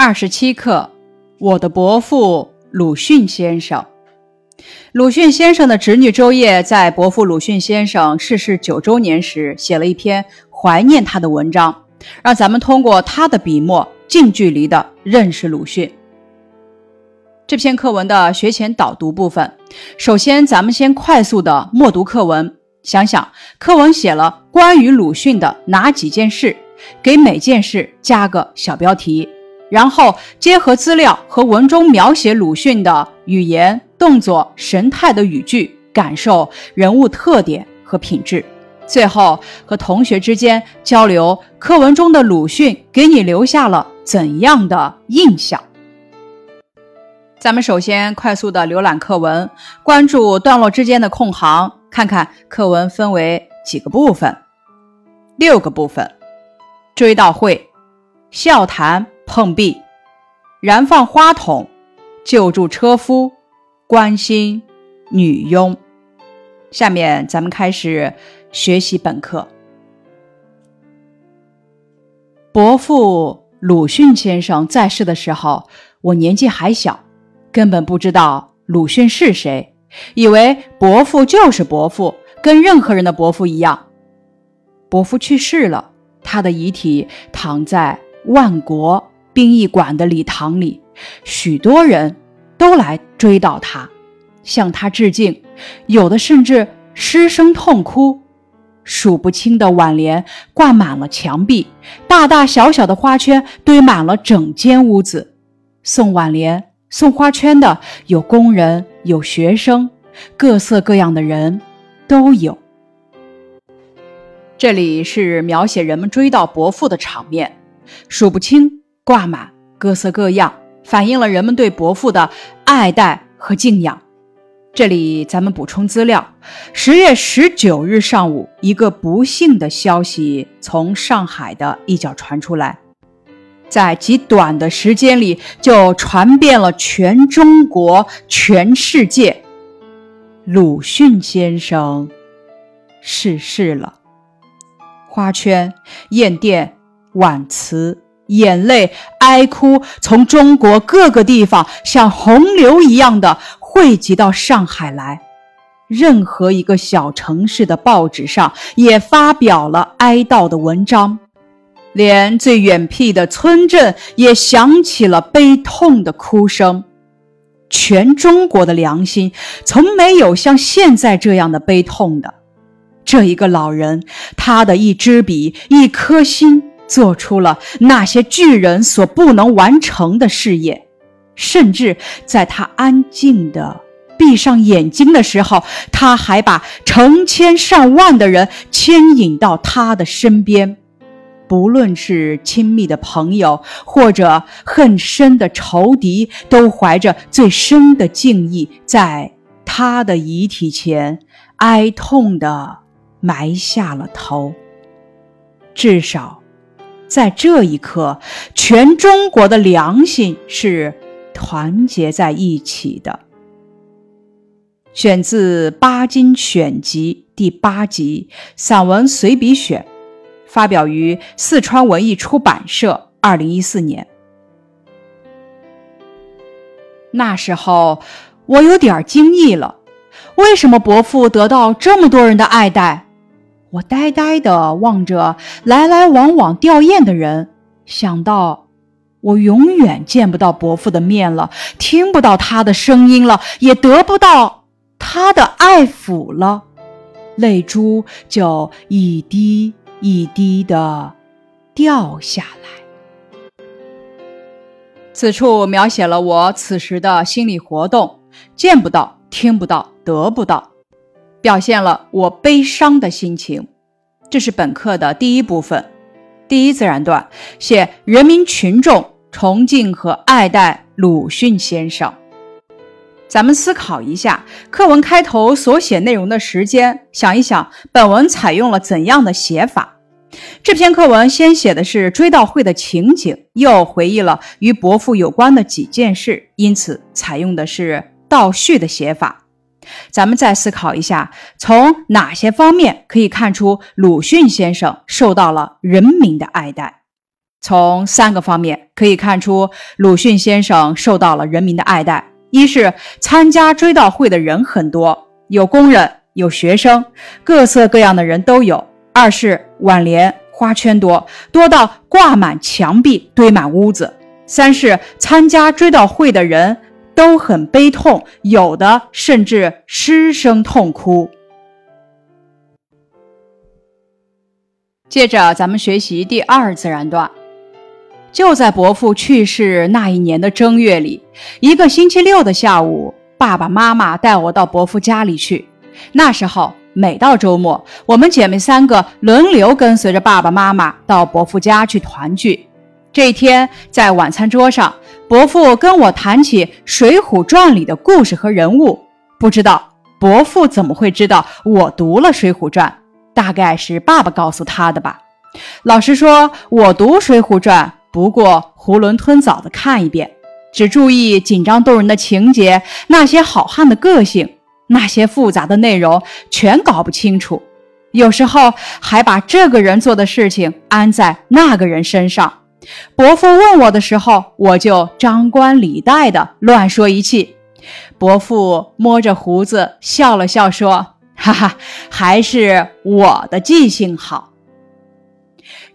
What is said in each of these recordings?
二十七课，我的伯父鲁迅先生。鲁迅先生的侄女周烨在伯父鲁迅先生逝世九周年时，写了一篇怀念他的文章，让咱们通过他的笔墨，近距离的认识鲁迅。这篇课文的学前导读部分，首先咱们先快速的默读课文，想想课文写了关于鲁迅的哪几件事，给每件事加个小标题。然后结合资料和文中描写鲁迅的语言、动作、神态的语句，感受人物特点和品质。最后和同学之间交流课文中的鲁迅给你留下了怎样的印象？咱们首先快速的浏览课文，关注段落之间的空行，看看课文分为几个部分。六个部分：追悼会、笑谈。碰壁，燃放花筒，救助车夫，关心女佣。下面咱们开始学习本课。伯父鲁迅先生在世的时候，我年纪还小，根本不知道鲁迅是谁，以为伯父就是伯父，跟任何人的伯父一样。伯父去世了，他的遗体躺在万国。殡仪馆的礼堂里，许多人都来追悼他，向他致敬，有的甚至失声痛哭。数不清的挽联挂满了墙壁，大大小小的花圈堆满了整间屋子。送挽联、送花圈的有工人，有学生，各色各样的人都有。这里是描写人们追悼伯父的场面，数不清。挂满各色各样，反映了人们对伯父的爱戴和敬仰。这里咱们补充资料：十月十九日上午，一个不幸的消息从上海的一角传出来，在极短的时间里就传遍了全中国、全世界。鲁迅先生逝世了。花圈、砚电、挽词。眼泪、哀哭从中国各个地方像洪流一样的汇集到上海来，任何一个小城市的报纸上也发表了哀悼的文章，连最远僻的村镇也响起了悲痛的哭声。全中国的良心从没有像现在这样的悲痛的。这一个老人，他的一支笔，一颗心。做出了那些巨人所不能完成的事业，甚至在他安静的闭上眼睛的时候，他还把成千上万的人牵引到他的身边，不论是亲密的朋友或者恨深的仇敌，都怀着最深的敬意，在他的遗体前哀痛地埋下了头，至少。在这一刻，全中国的良心是团结在一起的。选自《巴金选集》第八集《散文随笔选》，发表于四川文艺出版社，二零一四年。那时候，我有点惊异了：为什么伯父得到这么多人的爱戴？我呆呆地望着来来往往吊唁的人，想到我永远见不到伯父的面了，听不到他的声音了，也得不到他的爱抚了，泪珠就一滴一滴地掉下来。此处描写了我此时的心理活动：见不到，听不到，得不到。表现了我悲伤的心情，这是本课的第一部分，第一自然段，写人民群众崇敬和爱戴鲁迅先生。咱们思考一下课文开头所写内容的时间，想一想本文采用了怎样的写法。这篇课文先写的是追悼会的情景，又回忆了与伯父有关的几件事，因此采用的是倒叙的写法。咱们再思考一下，从哪些方面可以看出鲁迅先生受到了人民的爱戴？从三个方面可以看出，鲁迅先生受到了人民的爱戴：一是参加追悼会的人很多，有工人，有学生，各色各样的人都有；二是挽联、花圈多，多到挂满墙壁，堆满屋子；三是参加追悼会的人都很悲痛，有的甚至失声痛哭。接着，咱们学习第二自然段。就在伯父去世那一年的正月里，一个星期六的下午，爸爸妈妈带我到伯父家里去。那时候，每到周末，我们姐妹三个轮流跟随着爸爸妈妈到伯父家去团聚。这一天，在晚餐桌上，伯父跟我谈起《水浒传》里的故事和人物。不知道伯父怎么会知道我读了《水浒传》，大概是爸爸告诉他的吧。老实说，我读《水浒传》。不过囫囵吞枣的看一遍，只注意紧张动人的情节，那些好汉的个性，那些复杂的内容全搞不清楚。有时候还把这个人做的事情安在那个人身上。伯父问我的时候，我就张冠李戴的乱说一气。伯父摸着胡子笑了笑，说：“哈哈，还是我的记性好。”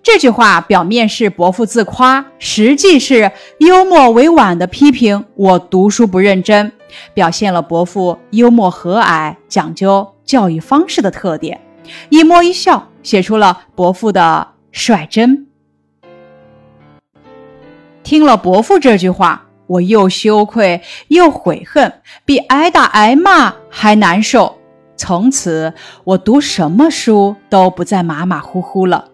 这句话表面是伯父自夸，实际是幽默委婉的批评我读书不认真，表现了伯父幽默和蔼、讲究教育方式的特点。一摸一笑，写出了伯父的率真。听了伯父这句话，我又羞愧又悔恨，比挨打挨骂还难受。从此，我读什么书都不再马马虎虎了。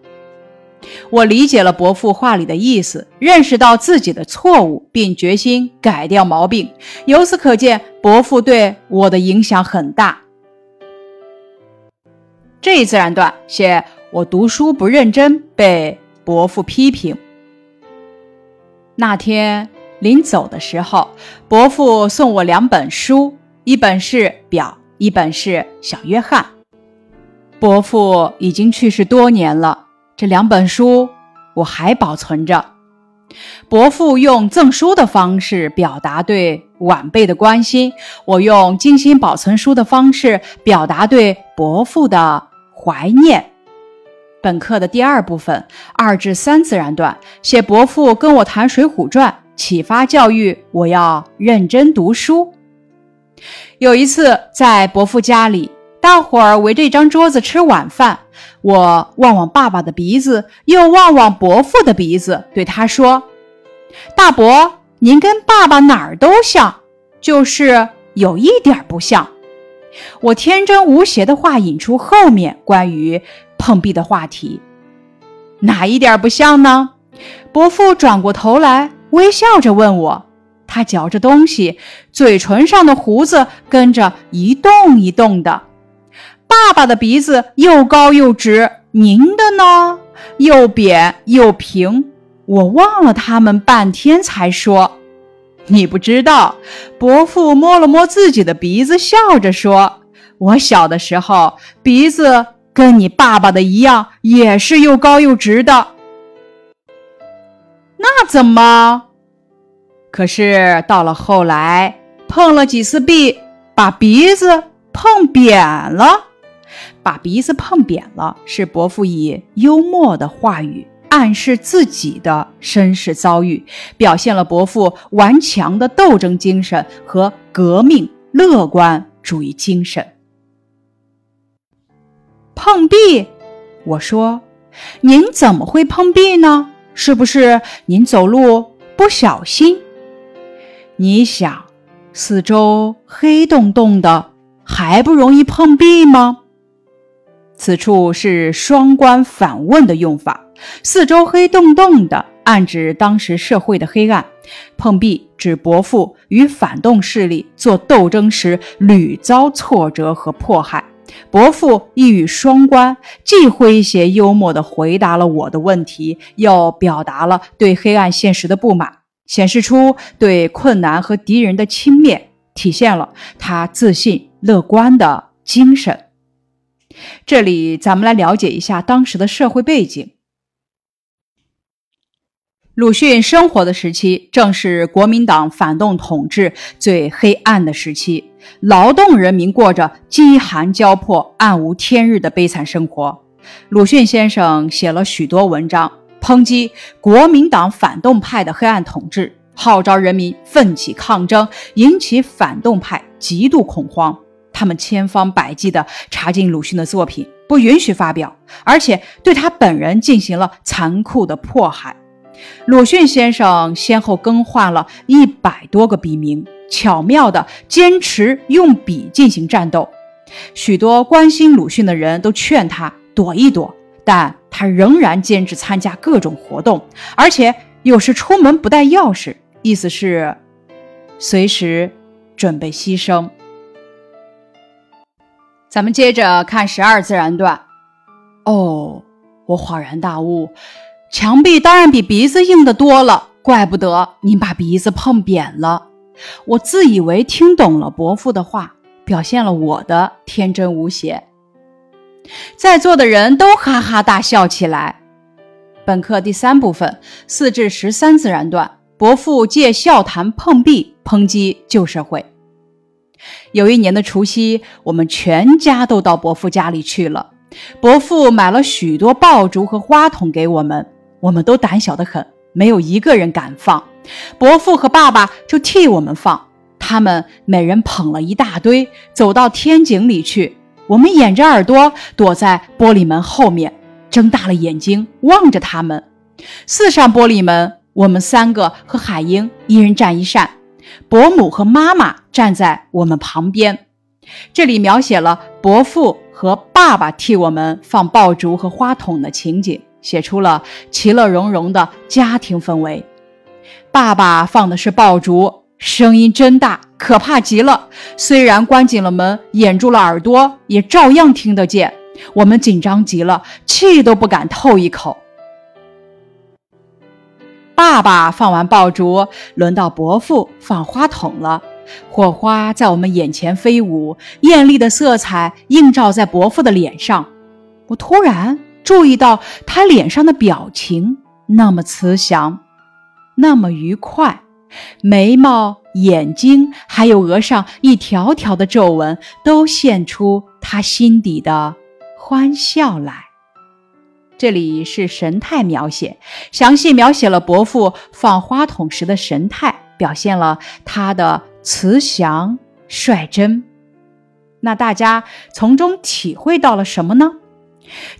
我理解了伯父话里的意思，认识到自己的错误，并决心改掉毛病。由此可见，伯父对我的影响很大。这一自然段写我读书不认真，被伯父批评。那天临走的时候，伯父送我两本书，一本是《表》，一本是《小约翰》。伯父已经去世多年了。这两本书我还保存着。伯父用赠书的方式表达对晚辈的关心，我用精心保存书的方式表达对伯父的怀念。本课的第二部分二至三自然段写伯父跟我谈《水浒传》，启发教育我要认真读书。有一次在伯父家里。大伙儿围着一张桌子吃晚饭，我望望爸爸的鼻子，又望望伯父的鼻子，对他说：“大伯，您跟爸爸哪儿都像，就是有一点不像。”我天真无邪的话引出后面关于碰壁的话题，哪一点不像呢？伯父转过头来，微笑着问我，他嚼着东西，嘴唇上的胡子跟着一动一动的。爸爸的鼻子又高又直，您的呢？又扁又平。我望了他们半天，才说：“你不知道。”伯父摸了摸自己的鼻子，笑着说：“我小的时候鼻子跟你爸爸的一样，也是又高又直的。那怎么？可是到了后来，碰了几次壁，把鼻子碰扁了。”把鼻子碰扁了，是伯父以幽默的话语暗示自己的身世遭遇，表现了伯父顽强的斗争精神和革命乐观主义精神。碰壁，我说，您怎么会碰壁呢？是不是您走路不小心？你想，四周黑洞洞的，还不容易碰壁吗？此处是双关反问的用法，四周黑洞洞的，暗指当时社会的黑暗；碰壁指伯父与反动势力做斗争时屡遭挫折和迫害。伯父一语双关，既诙谐幽默地回答了我的问题，又表达了对黑暗现实的不满，显示出对困难和敌人的轻蔑，体现了他自信乐观的精神。这里，咱们来了解一下当时的社会背景。鲁迅生活的时期，正是国民党反动统治最黑暗的时期，劳动人民过着饥寒交迫、暗无天日的悲惨生活。鲁迅先生写了许多文章，抨击国民党反动派的黑暗统治，号召人民奋起抗争，引起反动派极度恐慌。他们千方百计地查禁鲁迅的作品，不允许发表，而且对他本人进行了残酷的迫害。鲁迅先生先后更换了一百多个笔名，巧妙地坚持用笔进行战斗。许多关心鲁迅的人都劝他躲一躲，但他仍然坚持参加各种活动，而且有时出门不带钥匙，意思是随时准备牺牲。咱们接着看十二自然段。哦，我恍然大悟。墙壁当然比鼻子硬的多了，怪不得您把鼻子碰扁了。我自以为听懂了伯父的话，表现了我的天真无邪。在座的人都哈哈大笑起来。本课第三部分四至十三自然段，伯父借笑谈碰壁抨击旧社会。有一年的除夕，我们全家都到伯父家里去了。伯父买了许多爆竹和花筒给我们。我们都胆小的很，没有一个人敢放。伯父和爸爸就替我们放，他们每人捧了一大堆，走到天井里去。我们掩着耳朵，躲在玻璃门后面，睁大了眼睛望着他们。四扇玻璃门，我们三个和海英一人站一扇，伯母和妈妈站在我们旁边。这里描写了伯父和爸爸替我们放爆竹和花筒的情景。写出了其乐融融的家庭氛围。爸爸放的是爆竹，声音真大，可怕极了。虽然关紧了门，掩住了耳朵，也照样听得见。我们紧张极了，气都不敢透一口。爸爸放完爆竹，轮到伯父放花筒了。火花在我们眼前飞舞，艳丽的色彩映照在伯父的脸上。我突然。注意到他脸上的表情那么慈祥，那么愉快，眉毛、眼睛还有额上一条条的皱纹，都现出他心底的欢笑来。这里是神态描写，详细描写了伯父放花筒时的神态，表现了他的慈祥率真。那大家从中体会到了什么呢？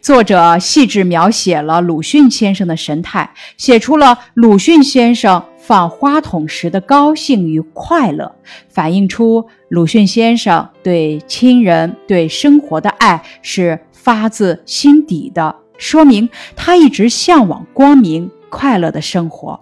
作者细致描写了鲁迅先生的神态，写出了鲁迅先生放花筒时的高兴与快乐，反映出鲁迅先生对亲人、对生活的爱是发自心底的，说明他一直向往光明、快乐的生活。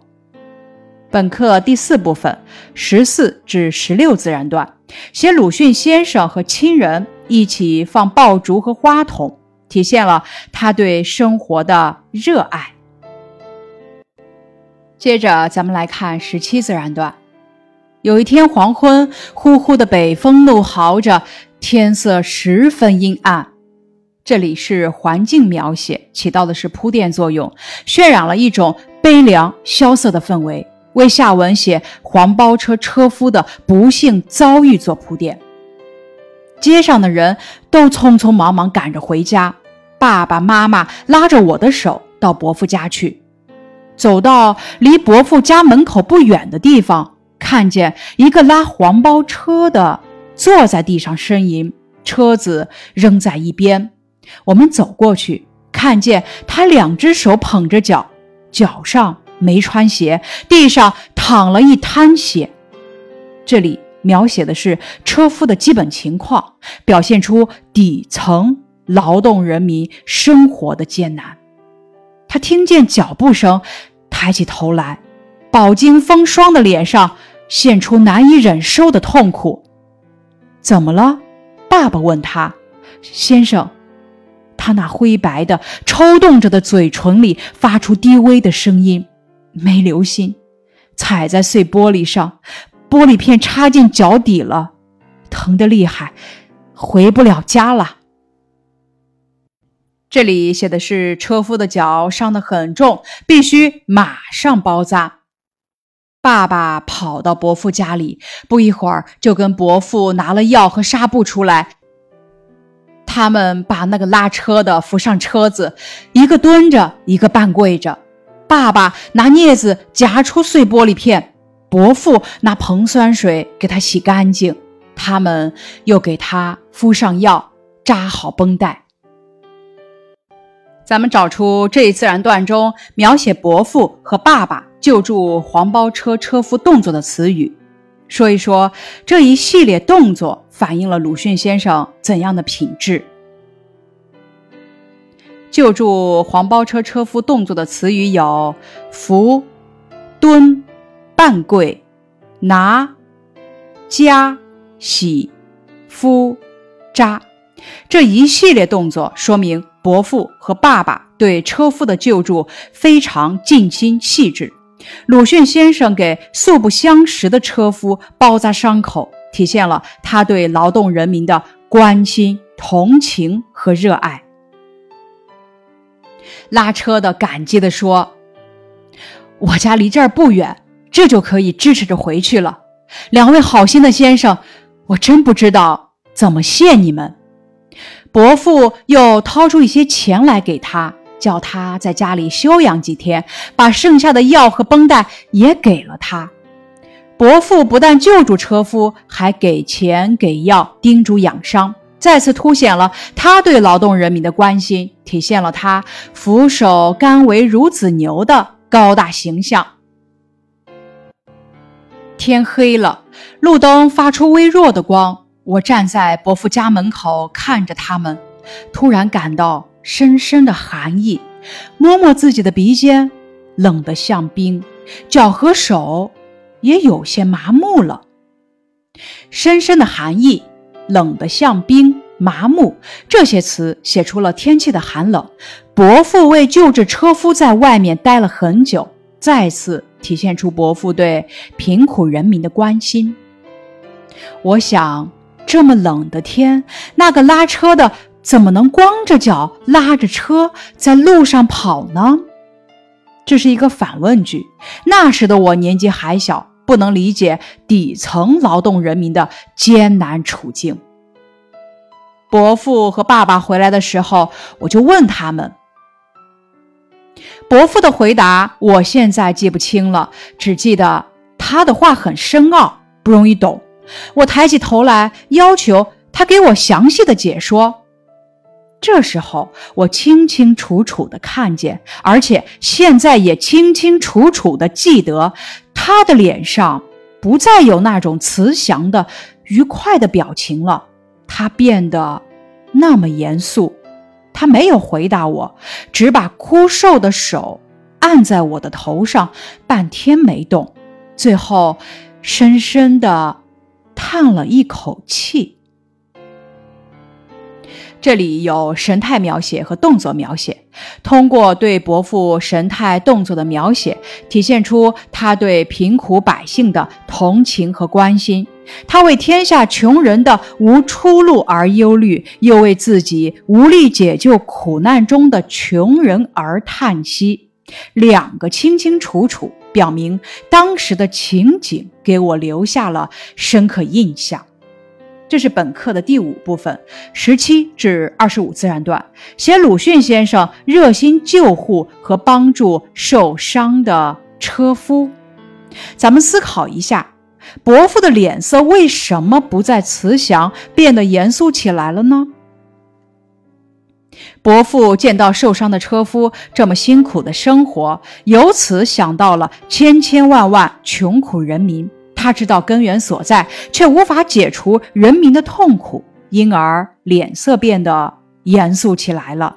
本课第四部分十四至十六自然段，写鲁迅先生和亲人一起放爆竹和花筒。体现了他对生活的热爱。接着，咱们来看十七自然段。有一天黄昏，呼呼的北风怒号着，天色十分阴暗。这里是环境描写，起到的是铺垫作用，渲染了一种悲凉萧瑟的氛围，为下文写黄包车车夫的不幸遭遇做铺垫。街上的人都匆匆忙忙赶着回家，爸爸妈妈拉着我的手到伯父家去。走到离伯父家门口不远的地方，看见一个拉黄包车的坐在地上呻吟，车子扔在一边。我们走过去，看见他两只手捧着脚，脚上没穿鞋，地上淌了一滩血。这里。描写的是车夫的基本情况，表现出底层劳动人民生活的艰难。他听见脚步声，抬起头来，饱经风霜的脸上现出难以忍受的痛苦。怎么了？爸爸问他。先生，他那灰白的、抽动着的嘴唇里发出低微的声音，没留心，踩在碎玻璃上。玻璃片插进脚底了，疼得厉害，回不了家了。这里写的是车夫的脚伤得很重，必须马上包扎。爸爸跑到伯父家里，不一会儿就跟伯父拿了药和纱布出来。他们把那个拉车的扶上车子，一个蹲着，一个半跪着。爸爸拿镊子夹出碎玻璃片，伯父拿硼酸水给他洗干净。他们又给他敷上药，扎好绷带。咱们找出这一自然段中描写伯父和爸爸救助黄包车车夫动作的词语，说一说这一系列动作反映了鲁迅先生怎样的品质。救助黄包车车夫动作的词语有扶、蹲、半跪、拿、夹、洗、敷、扎，这一系列动作说明。伯父和爸爸对车夫的救助非常尽心细致。鲁迅先生给素不相识的车夫包扎伤口，体现了他对劳动人民的关心、同情和热爱。拉车的感激地说：“我家离这儿不远，这就可以支持着回去了。两位好心的先生，我真不知道怎么谢你们。”伯父又掏出一些钱来给他，叫他在家里休养几天，把剩下的药和绷带也给了他。伯父不但救助车夫，还给钱给药，叮嘱养伤，再次凸显了他对劳动人民的关心，体现了他俯首甘为孺子牛的高大形象。天黑了，路灯发出微弱的光。我站在伯父家门口看着他们，突然感到深深的寒意，摸摸自己的鼻尖，冷得像冰，脚和手也有些麻木了。深深的寒意，冷得像冰，麻木，这些词写出了天气的寒冷。伯父为救治车夫在外面待了很久，再次体现出伯父对贫苦人民的关心。我想。这么冷的天，那个拉车的怎么能光着脚拉着车在路上跑呢？这是一个反问句。那时的我年纪还小，不能理解底层劳动人民的艰难处境。伯父和爸爸回来的时候，我就问他们。伯父的回答我现在记不清了，只记得他的话很深奥，不容易懂。我抬起头来，要求他给我详细的解说。这时候，我清清楚楚的看见，而且现在也清清楚楚的记得，他的脸上不再有那种慈祥的、愉快的表情了，他变得那么严肃。他没有回答我，只把枯瘦的手按在我的头上，半天没动，最后深深的。叹了一口气。这里有神态描写和动作描写，通过对伯父神态动作的描写，体现出他对贫苦百姓的同情和关心。他为天下穷人的无出路而忧虑，又为自己无力解救苦难中的穷人而叹息。两个清清楚楚。表明当时的情景给我留下了深刻印象。这是本课的第五部分，十七至二十五自然段，写鲁迅先生热心救护和帮助受伤的车夫。咱们思考一下，伯父的脸色为什么不再慈祥，变得严肃起来了呢？伯父见到受伤的车夫这么辛苦的生活，由此想到了千千万万穷苦人民。他知道根源所在，却无法解除人民的痛苦，因而脸色变得严肃起来了。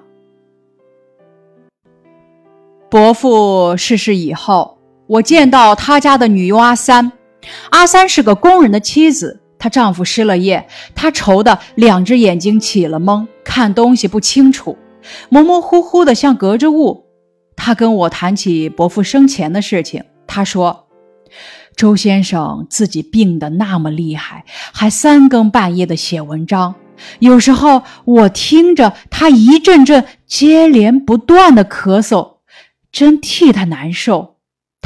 伯父逝世以后，我见到他家的女佣阿三。阿三是个工人的妻子。她丈夫失了业，她愁得两只眼睛起了蒙，看东西不清楚，模模糊糊的像隔着雾。她跟我谈起伯父生前的事情，她说：“周先生自己病得那么厉害，还三更半夜的写文章，有时候我听着他一阵阵接连不断的咳嗽，真替他难受。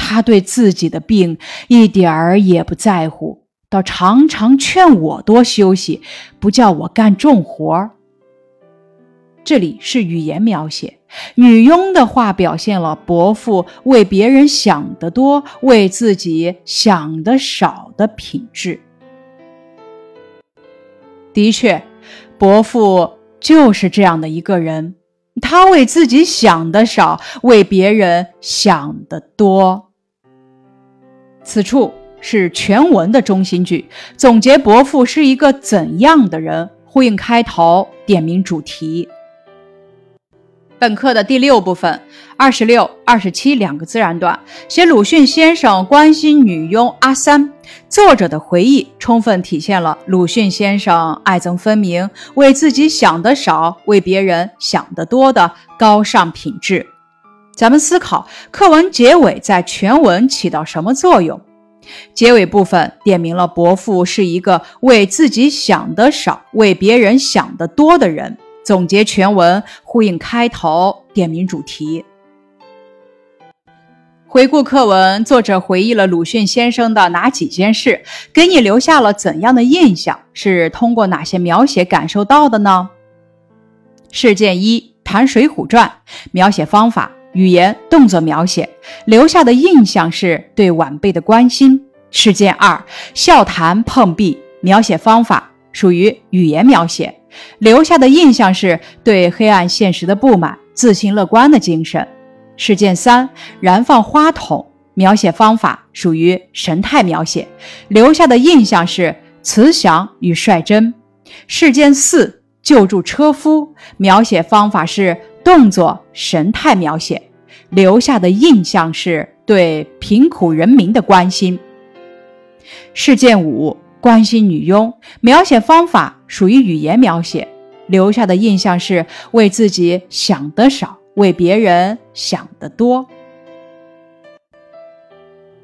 他对自己的病一点儿也不在乎，倒常常劝我多休息，不叫我干重活儿。这里是语言描写，女佣的话表现了伯父为别人想得多，为自己想得少的品质。的确，伯父就是这样的一个人，他为自己想的少，为别人想得多。此处是全文的中心句，总结伯父是一个怎样的人，呼应开头，点明主题。本课的第六部分，二十六、二十七两个自然段，写鲁迅先生关心女佣阿三。作者的回忆充分体现了鲁迅先生爱憎分明、为自己想得少、为别人想得多的高尚品质。咱们思考课文结尾在全文起到什么作用？结尾部分点明了伯父是一个为自己想得少、为别人想得多的人。总结全文，呼应开头，点明主题。回顾课文，作者回忆了鲁迅先生的哪几件事，给你留下了怎样的印象？是通过哪些描写感受到的呢？事件一：谈《水浒传》，描写方法：语言、动作描写，留下的印象是对晚辈的关心。事件二：笑谈碰壁，描写方法属于语言描写。留下的印象是对黑暗现实的不满，自信乐观的精神。事件三，燃放花筒，描写方法属于神态描写，留下的印象是慈祥与率真。事件四，救助车夫，描写方法是动作神态描写，留下的印象是对贫苦人民的关心。事件五。关心女佣，描写方法属于语言描写，留下的印象是为自己想得少，为别人想得多。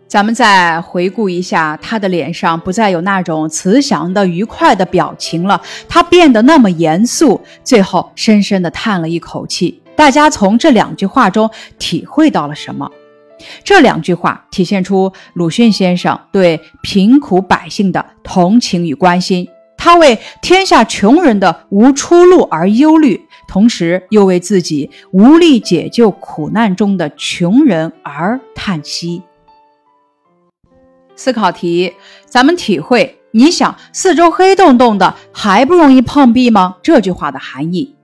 咱们再回顾一下，他的脸上不再有那种慈祥的、愉快的表情了，他变得那么严肃，最后深深的叹了一口气。大家从这两句话中体会到了什么？这两句话体现出鲁迅先生对贫苦百姓的同情与关心，他为天下穷人的无出路而忧虑，同时又为自己无力解救苦难中的穷人而叹息。思考题，咱们体会：你想四周黑洞洞的，还不容易碰壁吗？这句话的含义。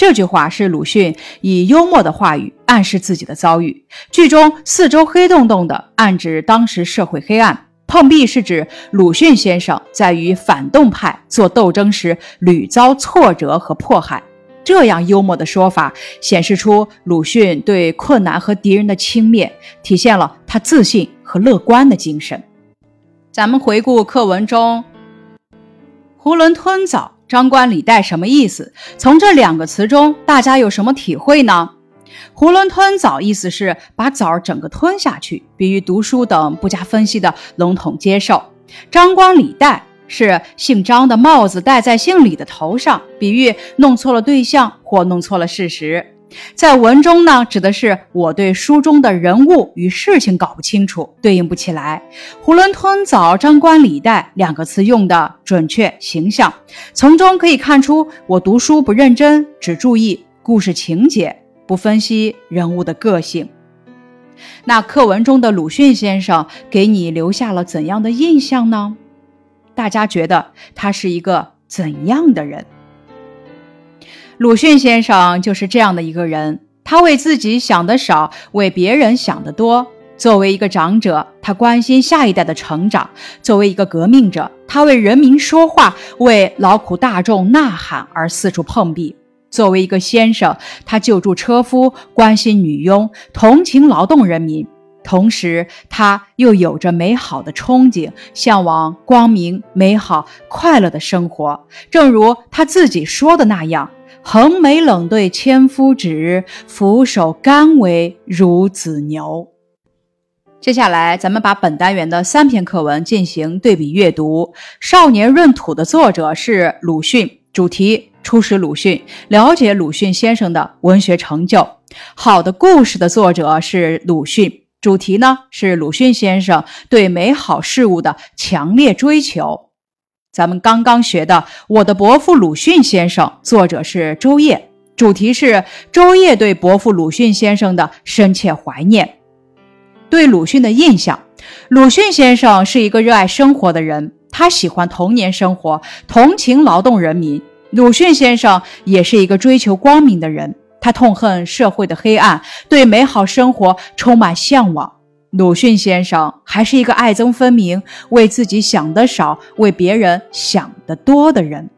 这句话是鲁迅以幽默的话语暗示自己的遭遇。剧中四周黑洞洞的，暗指当时社会黑暗；碰壁是指鲁迅先生在与反动派做斗争时屡遭挫折和迫害。这样幽默的说法，显示出鲁迅对困难和敌人的轻蔑，体现了他自信和乐观的精神。咱们回顾课文中，囫囵吞枣。张冠李戴什么意思？从这两个词中，大家有什么体会呢？囫囵吞枣意思是把枣整个吞下去，比喻读书等不加分析的笼统接受。张冠李戴是姓张的帽子戴在姓李的头上，比喻弄错了对象或弄错了事实。在文中呢，指的是我对书中的人物与事情搞不清楚，对应不起来。囫囵吞枣、张冠李戴两个词用的准确形象，从中可以看出我读书不认真，只注意故事情节，不分析人物的个性。那课文中的鲁迅先生给你留下了怎样的印象呢？大家觉得他是一个怎样的人？鲁迅先生就是这样的一个人，他为自己想的少，为别人想的多。作为一个长者，他关心下一代的成长；作为一个革命者，他为人民说话，为劳苦大众呐喊而四处碰壁；作为一个先生，他救助车夫，关心女佣，同情劳动人民。同时，他又有着美好的憧憬，向往光明、美好、快乐的生活。正如他自己说的那样。横眉冷对千夫指，俯首甘为孺子牛。接下来，咱们把本单元的三篇课文进行对比阅读。《少年闰土》的作者是鲁迅，主题：初识鲁迅，了解鲁迅先生的文学成就。好的故事的作者是鲁迅，主题呢是鲁迅先生对美好事物的强烈追求。咱们刚刚学的《我的伯父鲁迅先生》，作者是周烨，主题是周烨对伯父鲁迅先生的深切怀念。对鲁迅的印象，鲁迅先生是一个热爱生活的人。他喜欢童年生活，同情劳动人民。鲁迅先生也是一个追求光明的人，他痛恨社会的黑暗，对美好生活充满向往。鲁迅先生还是一个爱憎分明、为自己想的少、为别人想的多的人。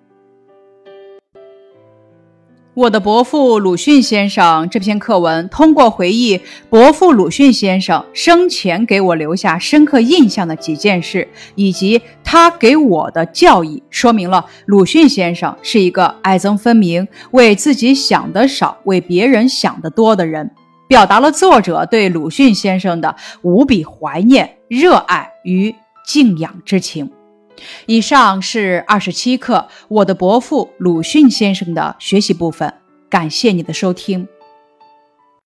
我的伯父鲁迅先生这篇课文，通过回忆伯父鲁迅先生生前给我留下深刻印象的几件事，以及他给我的教义，说明了鲁迅先生是一个爱憎分明、为自己想的少、为别人想的多的人，表达了作者对鲁迅先生的无比怀念、热爱与敬仰之情。以上是二十七课《我的伯父鲁迅先生》的学习部分，感谢你的收听。